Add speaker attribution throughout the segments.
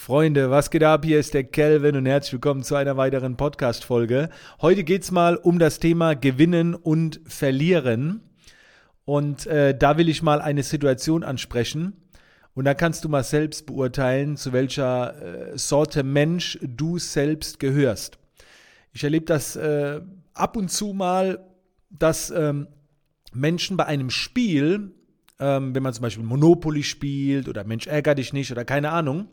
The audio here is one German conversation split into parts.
Speaker 1: Freunde, was geht ab? Hier ist der Kelvin und herzlich willkommen zu einer weiteren Podcast-Folge. Heute geht es mal um das Thema Gewinnen und Verlieren. Und äh, da will ich mal eine Situation ansprechen. Und da kannst du mal selbst beurteilen, zu welcher äh, Sorte Mensch du selbst gehörst. Ich erlebe das äh, ab und zu mal, dass ähm, Menschen bei einem Spiel, ähm, wenn man zum Beispiel Monopoly spielt oder Mensch ärger dich nicht oder keine Ahnung,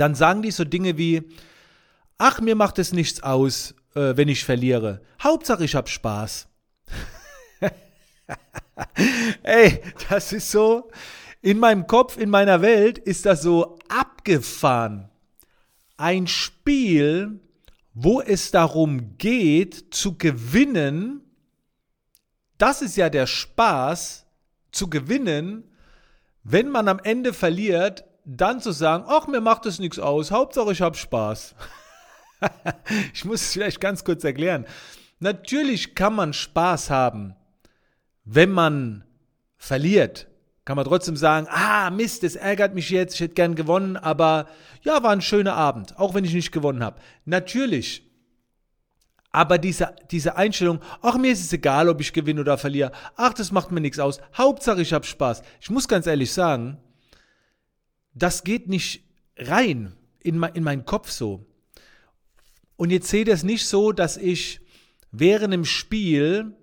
Speaker 1: dann sagen die so Dinge wie, ach, mir macht es nichts aus, äh, wenn ich verliere. Hauptsache, ich habe Spaß. Ey, das ist so, in meinem Kopf, in meiner Welt ist das so abgefahren. Ein Spiel, wo es darum geht, zu gewinnen, das ist ja der Spaß, zu gewinnen. Wenn man am Ende verliert, dann zu sagen, ach, mir macht es nichts aus, Hauptsache ich habe Spaß. ich muss es vielleicht ganz kurz erklären. Natürlich kann man Spaß haben, wenn man verliert. Kann man trotzdem sagen, ah, Mist, das ärgert mich jetzt, ich hätte gern gewonnen, aber ja, war ein schöner Abend, auch wenn ich nicht gewonnen habe. Natürlich. Aber diese, diese Einstellung, ach, mir ist es egal, ob ich gewinne oder verliere, ach, das macht mir nichts aus, Hauptsache ich habe Spaß. Ich muss ganz ehrlich sagen, das geht nicht rein in, in meinen Kopf so. Und jetzt seht ihr es nicht so, dass ich während dem Spiel,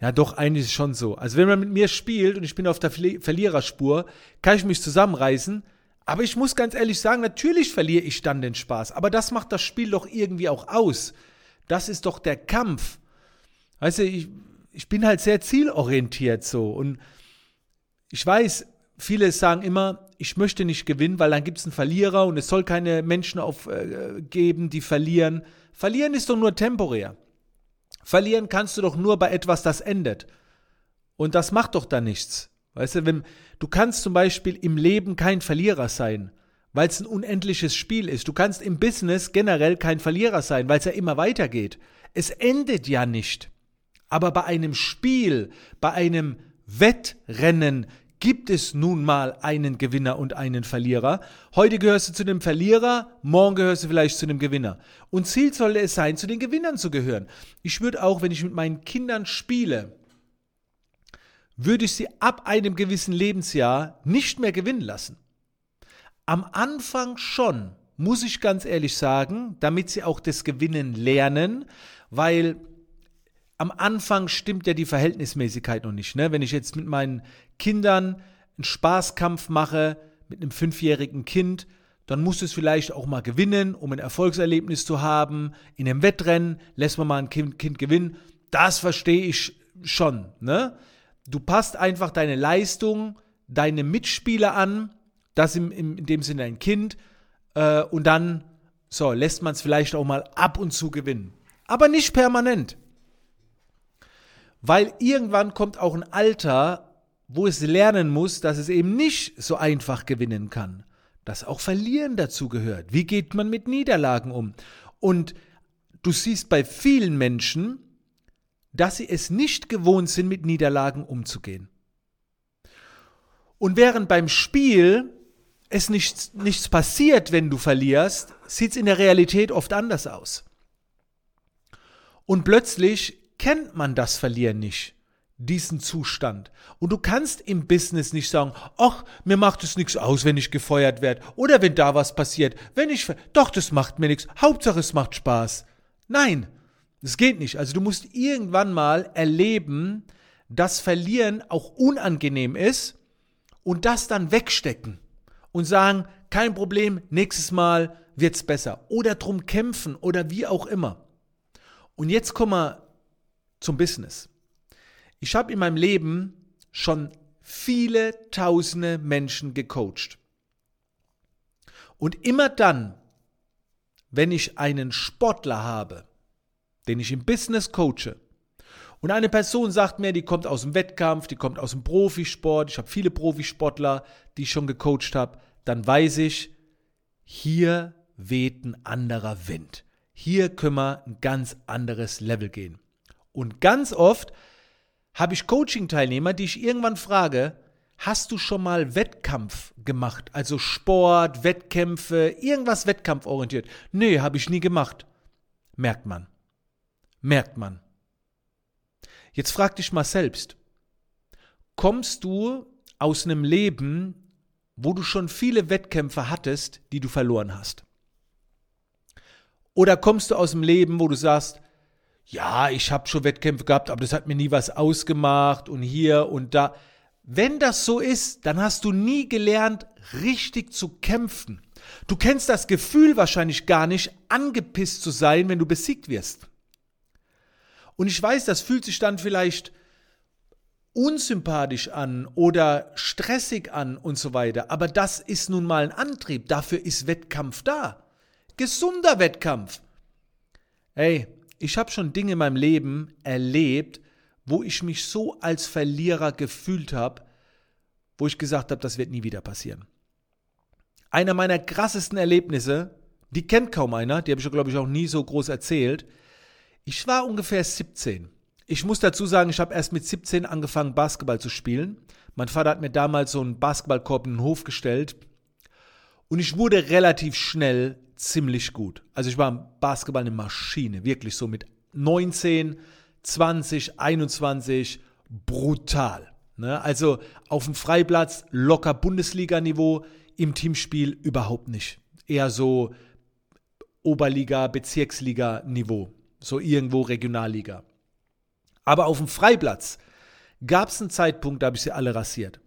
Speaker 1: ja doch, eigentlich schon so. Also wenn man mit mir spielt und ich bin auf der Verliererspur, kann ich mich zusammenreißen. Aber ich muss ganz ehrlich sagen, natürlich verliere ich dann den Spaß. Aber das macht das Spiel doch irgendwie auch aus. Das ist doch der Kampf. Weißt du, ich, ich bin halt sehr zielorientiert so. Und ich weiß, viele sagen immer, ich möchte nicht gewinnen, weil dann gibt es einen Verlierer und es soll keine Menschen aufgeben, äh, die verlieren. Verlieren ist doch nur temporär. Verlieren kannst du doch nur bei etwas, das endet. Und das macht doch da nichts. Weißt du, wenn, du kannst zum Beispiel im Leben kein Verlierer sein, weil es ein unendliches Spiel ist. Du kannst im Business generell kein Verlierer sein, weil es ja immer weitergeht. Es endet ja nicht. Aber bei einem Spiel, bei einem Wettrennen gibt es nun mal einen Gewinner und einen Verlierer. Heute gehörst du zu dem Verlierer, morgen gehörst du vielleicht zu dem Gewinner. Und Ziel sollte es sein, zu den Gewinnern zu gehören. Ich würde auch, wenn ich mit meinen Kindern spiele, würde ich sie ab einem gewissen Lebensjahr nicht mehr gewinnen lassen. Am Anfang schon, muss ich ganz ehrlich sagen, damit sie auch das Gewinnen lernen, weil am Anfang stimmt ja die Verhältnismäßigkeit noch nicht. Ne? Wenn ich jetzt mit meinen Kindern einen Spaßkampf mache, mit einem fünfjährigen Kind, dann muss es vielleicht auch mal gewinnen, um ein Erfolgserlebnis zu haben. In einem Wettrennen lässt man mal ein Kind, kind gewinnen. Das verstehe ich schon. Ne? Du passt einfach deine Leistung, deine Mitspieler an, das im, im, in dem Sinne ein Kind, äh, und dann so, lässt man es vielleicht auch mal ab und zu gewinnen. Aber nicht permanent. Weil irgendwann kommt auch ein Alter, wo es lernen muss, dass es eben nicht so einfach gewinnen kann. Dass auch Verlieren dazu gehört. Wie geht man mit Niederlagen um? Und du siehst bei vielen Menschen, dass sie es nicht gewohnt sind, mit Niederlagen umzugehen. Und während beim Spiel es nichts, nichts passiert, wenn du verlierst, sieht es in der Realität oft anders aus. Und plötzlich kennt man das Verlieren nicht, diesen Zustand. Und du kannst im Business nicht sagen, ach, mir macht es nichts aus, wenn ich gefeuert werde oder wenn da was passiert. Wenn ich, doch, das macht mir nichts. Hauptsache, es macht Spaß. Nein, das geht nicht. Also du musst irgendwann mal erleben, dass Verlieren auch unangenehm ist und das dann wegstecken und sagen, kein Problem, nächstes Mal wird's besser. Oder drum kämpfen oder wie auch immer. Und jetzt kommen wir zum Business. Ich habe in meinem Leben schon viele tausende Menschen gecoacht. Und immer dann, wenn ich einen Sportler habe, den ich im Business coache, und eine Person sagt mir, die kommt aus dem Wettkampf, die kommt aus dem Profisport, ich habe viele Profisportler, die ich schon gecoacht habe, dann weiß ich, hier weht ein anderer Wind. Hier können wir ein ganz anderes Level gehen. Und ganz oft habe ich Coaching-Teilnehmer, die ich irgendwann frage, Hast du schon mal Wettkampf gemacht? Also Sport, Wettkämpfe, irgendwas wettkampforientiert? Nee, habe ich nie gemacht. Merkt man. Merkt man. Jetzt frag dich mal selbst. Kommst du aus einem Leben, wo du schon viele Wettkämpfe hattest, die du verloren hast? Oder kommst du aus dem Leben, wo du sagst, ja, ich habe schon Wettkämpfe gehabt, aber das hat mir nie was ausgemacht und hier und da. Wenn das so ist, dann hast du nie gelernt, richtig zu kämpfen. Du kennst das Gefühl wahrscheinlich gar nicht, angepisst zu sein, wenn du besiegt wirst. Und ich weiß, das fühlt sich dann vielleicht unsympathisch an oder stressig an und so weiter. Aber das ist nun mal ein Antrieb. Dafür ist Wettkampf da. Gesunder Wettkampf. Ey, ich habe schon Dinge in meinem Leben erlebt, wo ich mich so als Verlierer gefühlt habe, wo ich gesagt habe, das wird nie wieder passieren. Einer meiner krassesten Erlebnisse, die kennt kaum einer, die habe ich, glaube ich, auch nie so groß erzählt. Ich war ungefähr 17. Ich muss dazu sagen, ich habe erst mit 17 angefangen, Basketball zu spielen. Mein Vater hat mir damals so einen Basketballkorb in den Hof gestellt. Und ich wurde relativ schnell ziemlich gut. Also ich war im Basketball eine Maschine, wirklich so mit 19, 20, 21, brutal. Ne? Also auf dem Freiplatz locker Bundesliga-Niveau, im Teamspiel überhaupt nicht. Eher so Oberliga, Bezirksliga-Niveau, so irgendwo Regionalliga. Aber auf dem Freiplatz gab es einen Zeitpunkt, da habe ich sie alle rasiert.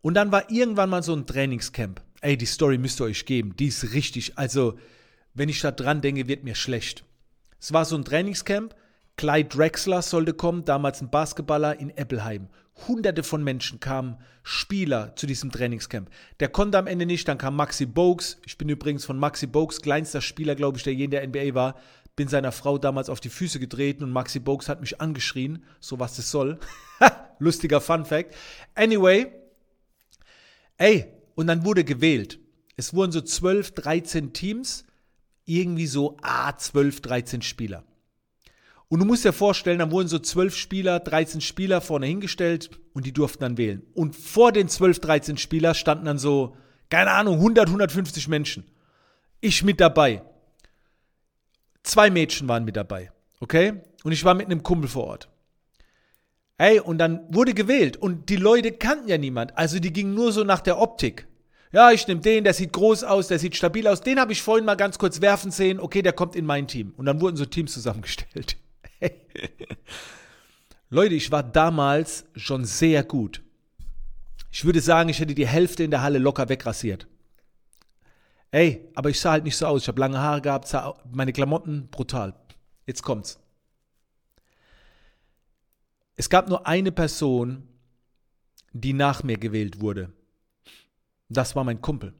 Speaker 1: Und dann war irgendwann mal so ein Trainingscamp. Ey, die Story müsst ihr euch geben. Die ist richtig. Also, wenn ich da dran denke, wird mir schlecht. Es war so ein Trainingscamp. Clyde Drexler sollte kommen, damals ein Basketballer in Eppelheim. Hunderte von Menschen kamen, Spieler zu diesem Trainingscamp. Der konnte am Ende nicht, dann kam Maxi Bogues. Ich bin übrigens von Maxi Bogues, kleinster Spieler, glaube ich, der je in der NBA war bin seiner Frau damals auf die Füße getreten und Maxi Bogues hat mich angeschrien, so was das soll. Lustiger Fun Fact. Anyway, ey, und dann wurde gewählt. Es wurden so 12, 13 Teams, irgendwie so, ah, 12, 13 Spieler. Und du musst dir vorstellen, dann wurden so 12 Spieler, 13 Spieler vorne hingestellt und die durften dann wählen. Und vor den 12, 13 Spieler standen dann so, keine Ahnung, 100, 150 Menschen. Ich mit dabei. Zwei Mädchen waren mit dabei, okay? Und ich war mit einem Kumpel vor Ort. Ey, und dann wurde gewählt und die Leute kannten ja niemand, also die gingen nur so nach der Optik. Ja, ich nehme den, der sieht groß aus, der sieht stabil aus. Den habe ich vorhin mal ganz kurz werfen sehen. Okay, der kommt in mein Team. Und dann wurden so Teams zusammengestellt. Leute, ich war damals schon sehr gut. Ich würde sagen, ich hätte die Hälfte in der Halle locker wegrasiert. Ey, aber ich sah halt nicht so aus. Ich habe lange Haare gehabt, meine Klamotten brutal. Jetzt kommt's. Es gab nur eine Person, die nach mir gewählt wurde. Das war mein Kumpel.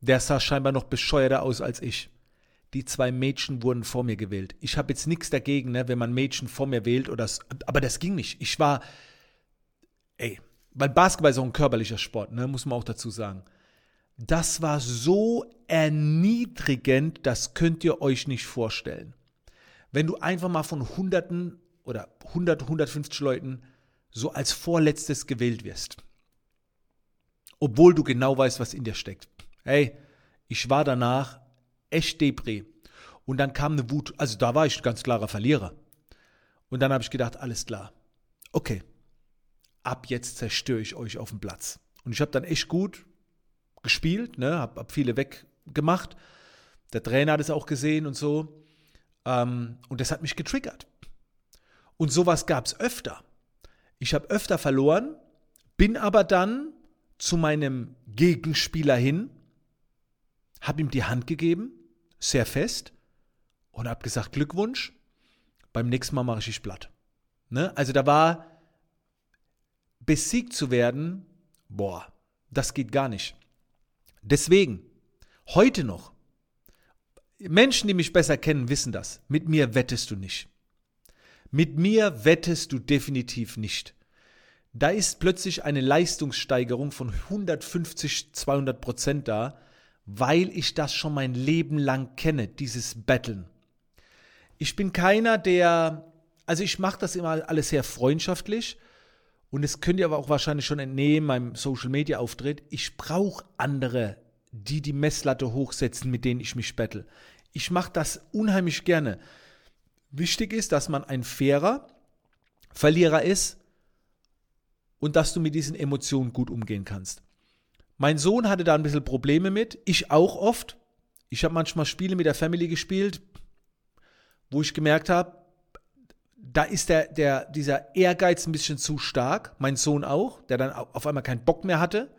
Speaker 1: Der sah scheinbar noch bescheuerter aus als ich. Die zwei Mädchen wurden vor mir gewählt. Ich habe jetzt nichts dagegen, ne, wenn man Mädchen vor mir wählt oder aber das ging nicht. Ich war ey, weil Basketball ist auch ein körperlicher Sport, ne, muss man auch dazu sagen. Das war so erniedrigend, das könnt ihr euch nicht vorstellen. Wenn du einfach mal von Hunderten oder 100, 150 Leuten so als Vorletztes gewählt wirst. Obwohl du genau weißt, was in dir steckt. Hey, ich war danach echt depré. Und dann kam eine Wut, also da war ich ganz klarer Verlierer. Und dann habe ich gedacht, alles klar. Okay, ab jetzt zerstöre ich euch auf dem Platz. Und ich habe dann echt gut gespielt, ne, hab, hab viele weggemacht. Der Trainer hat es auch gesehen und so. Ähm, und das hat mich getriggert. Und sowas gab es öfter. Ich habe öfter verloren, bin aber dann zu meinem Gegenspieler hin, habe ihm die Hand gegeben, sehr fest, und habe gesagt, Glückwunsch, beim nächsten Mal mache ich dich platt. Ne? Also da war besiegt zu werden, boah, das geht gar nicht. Deswegen, heute noch, Menschen, die mich besser kennen, wissen das. Mit mir wettest du nicht. Mit mir wettest du definitiv nicht. Da ist plötzlich eine Leistungssteigerung von 150, 200 Prozent da, weil ich das schon mein Leben lang kenne, dieses Betteln. Ich bin keiner, der, also ich mache das immer alles sehr freundschaftlich und es könnt ihr aber auch wahrscheinlich schon entnehmen, meinem Social Media Auftritt, ich brauche andere, die die Messlatte hochsetzen, mit denen ich mich bettel. Ich mache das unheimlich gerne. Wichtig ist, dass man ein fairer Verlierer ist und dass du mit diesen Emotionen gut umgehen kannst. Mein Sohn hatte da ein bisschen Probleme mit, ich auch oft. Ich habe manchmal Spiele mit der Family gespielt, wo ich gemerkt habe, da ist der, der, dieser Ehrgeiz ein bisschen zu stark, mein Sohn auch, der dann auf einmal keinen Bock mehr hatte.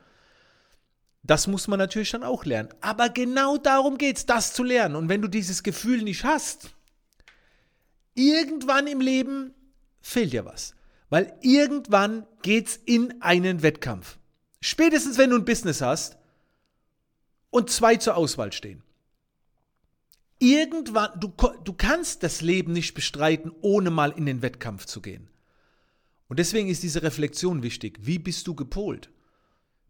Speaker 1: Das muss man natürlich dann auch lernen. Aber genau darum geht es, das zu lernen. Und wenn du dieses Gefühl nicht hast, irgendwann im Leben fehlt dir was. Weil irgendwann geht es in einen Wettkampf. Spätestens wenn du ein Business hast und zwei zur Auswahl stehen. Irgendwann, du, du kannst das Leben nicht bestreiten, ohne mal in den Wettkampf zu gehen. Und deswegen ist diese Reflexion wichtig. Wie bist du gepolt?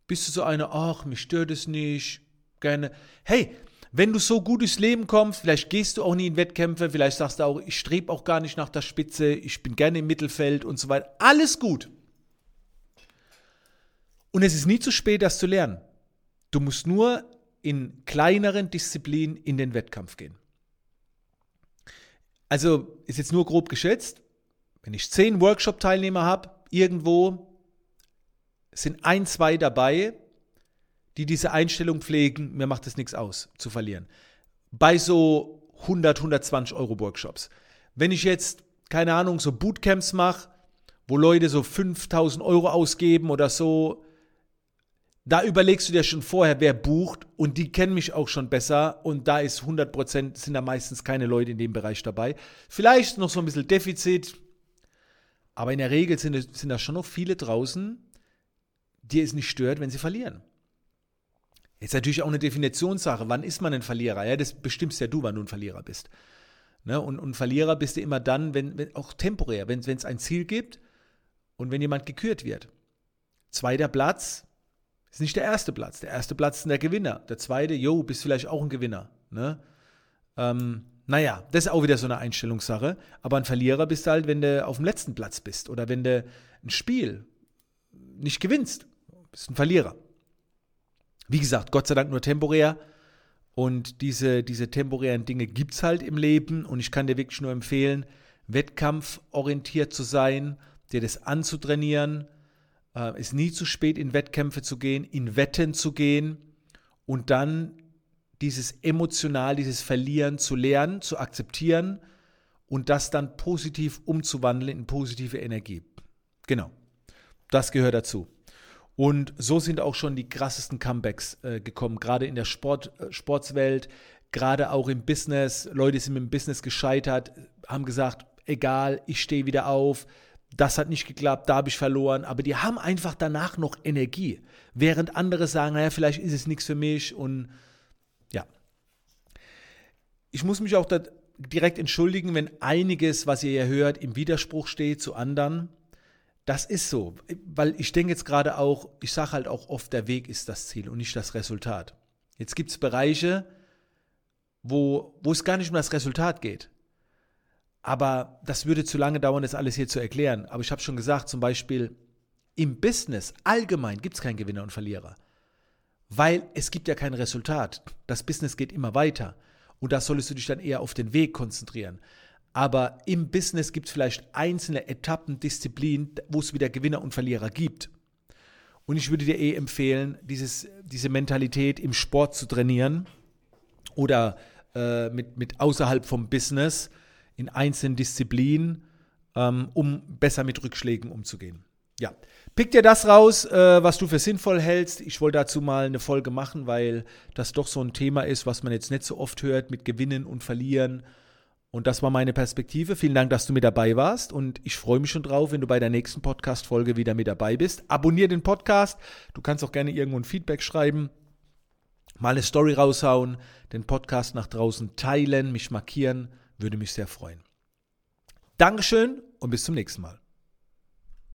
Speaker 1: Bist du so einer, ach, mich stört es nicht, gerne. Hey, wenn du so gut durchs Leben kommst, vielleicht gehst du auch nie in Wettkämpfe, vielleicht sagst du auch, ich strebe auch gar nicht nach der Spitze, ich bin gerne im Mittelfeld und so weiter. Alles gut. Und es ist nie zu spät, das zu lernen. Du musst nur in kleineren Disziplinen in den Wettkampf gehen. Also ist jetzt nur grob geschätzt, wenn ich zehn Workshop-Teilnehmer habe, irgendwo sind ein, zwei dabei, die diese Einstellung pflegen, mir macht es nichts aus, zu verlieren. Bei so 100, 120 Euro Workshops. Wenn ich jetzt, keine Ahnung, so Bootcamps mache, wo Leute so 5000 Euro ausgeben oder so, da überlegst du dir schon vorher, wer bucht und die kennen mich auch schon besser und da ist 100% sind da meistens keine Leute in dem Bereich dabei. Vielleicht noch so ein bisschen Defizit, aber in der Regel sind, sind da schon noch viele draußen, die es nicht stört, wenn sie verlieren. Jetzt natürlich auch eine Definitionssache. Wann ist man ein Verlierer? Ja, das bestimmst ja du, wann du ein Verlierer bist. Ne? Und, und Verlierer bist du immer dann, wenn, wenn auch temporär, wenn es ein Ziel gibt und wenn jemand gekürt wird. Zweiter Platz, ist nicht der erste Platz. Der erste Platz ist der Gewinner. Der zweite, jo, bist vielleicht auch ein Gewinner. Ne? Ähm, naja, das ist auch wieder so eine Einstellungssache. Aber ein Verlierer bist du halt, wenn du auf dem letzten Platz bist oder wenn du ein Spiel nicht gewinnst. Bist ein Verlierer. Wie gesagt, Gott sei Dank nur temporär. Und diese, diese temporären Dinge gibt es halt im Leben. Und ich kann dir wirklich nur empfehlen, wettkampforientiert zu sein, dir das anzutrainieren äh, ist nie zu spät, in Wettkämpfe zu gehen, in Wetten zu gehen und dann dieses emotional, dieses Verlieren zu lernen, zu akzeptieren und das dann positiv umzuwandeln in positive Energie. Genau. Das gehört dazu. Und so sind auch schon die krassesten Comebacks äh, gekommen, gerade in der Sport, äh, Sportswelt, gerade auch im Business. Leute sind dem Business gescheitert, haben gesagt, egal, ich stehe wieder auf, das hat nicht geklappt, da habe ich verloren, aber die haben einfach danach noch Energie, während andere sagen, naja, vielleicht ist es nichts für mich und ja. Ich muss mich auch direkt entschuldigen, wenn einiges, was ihr hier hört, im Widerspruch steht zu anderen. Das ist so, weil ich denke jetzt gerade auch, ich sage halt auch oft, der Weg ist das Ziel und nicht das Resultat. Jetzt gibt es Bereiche, wo, wo es gar nicht um das Resultat geht. Aber das würde zu lange dauern, das alles hier zu erklären. Aber ich habe schon gesagt, zum Beispiel im Business allgemein gibt es keinen Gewinner und Verlierer. Weil es gibt ja kein Resultat. Das Business geht immer weiter. Und da solltest du dich dann eher auf den Weg konzentrieren. Aber im Business gibt es vielleicht einzelne Etappen, Disziplinen, wo es wieder Gewinner und Verlierer gibt. Und ich würde dir eh empfehlen, dieses, diese Mentalität im Sport zu trainieren oder äh, mit, mit außerhalb vom Business in einzelnen Disziplinen, ähm, um besser mit Rückschlägen umzugehen. Ja, pick dir das raus, äh, was du für sinnvoll hältst. Ich wollte dazu mal eine Folge machen, weil das doch so ein Thema ist, was man jetzt nicht so oft hört mit Gewinnen und Verlieren. Und das war meine Perspektive. Vielen Dank, dass du mit dabei warst. Und ich freue mich schon drauf, wenn du bei der nächsten Podcast-Folge wieder mit dabei bist. Abonnier den Podcast. Du kannst auch gerne irgendwo ein Feedback schreiben, mal eine Story raushauen, den Podcast nach draußen teilen, mich markieren. Würde mich sehr freuen. Dankeschön und bis zum nächsten Mal.